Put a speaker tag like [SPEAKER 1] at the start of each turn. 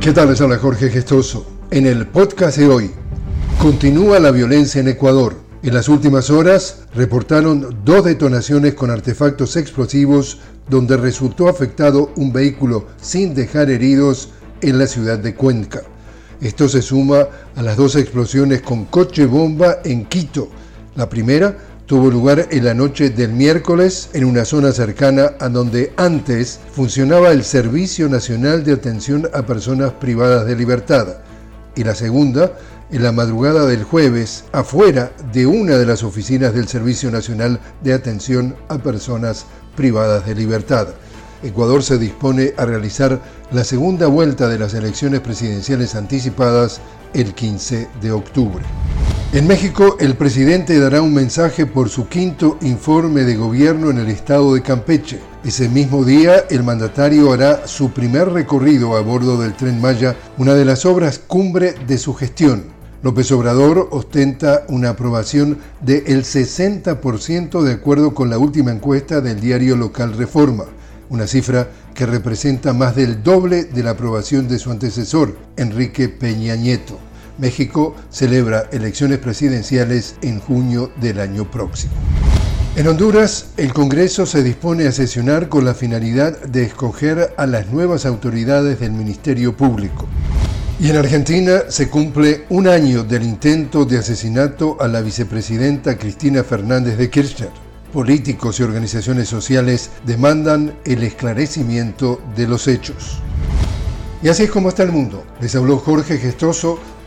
[SPEAKER 1] ¿Qué tal? Les habla Jorge Gestoso. En el podcast de hoy, continúa la violencia en Ecuador. En las últimas horas reportaron dos detonaciones con artefactos explosivos donde resultó afectado un vehículo sin dejar heridos en la ciudad de Cuenca. Esto se suma a las dos explosiones con coche bomba en Quito. La primera tuvo lugar en la noche del miércoles en una zona cercana a donde antes funcionaba el Servicio Nacional de Atención a Personas Privadas de Libertad y la segunda en la madrugada del jueves afuera de una de las oficinas del Servicio Nacional de Atención a Personas Privadas de Libertad. Ecuador se dispone a realizar la segunda vuelta de las elecciones presidenciales anticipadas el 15 de octubre. En México, el presidente dará un mensaje por su quinto informe de gobierno en el estado de Campeche. Ese mismo día, el mandatario hará su primer recorrido a bordo del tren Maya, una de las obras cumbre de su gestión. López Obrador ostenta una aprobación del 60% de acuerdo con la última encuesta del diario local Reforma, una cifra que representa más del doble de la aprobación de su antecesor, Enrique Peña Nieto. México celebra elecciones presidenciales en junio del año próximo. En Honduras, el Congreso se dispone a sesionar con la finalidad de escoger a las nuevas autoridades del Ministerio Público. Y en Argentina se cumple un año del intento de asesinato a la vicepresidenta Cristina Fernández de Kirchner. Políticos y organizaciones sociales demandan el esclarecimiento de los hechos. Y así es como está el mundo. Les habló Jorge Gestoso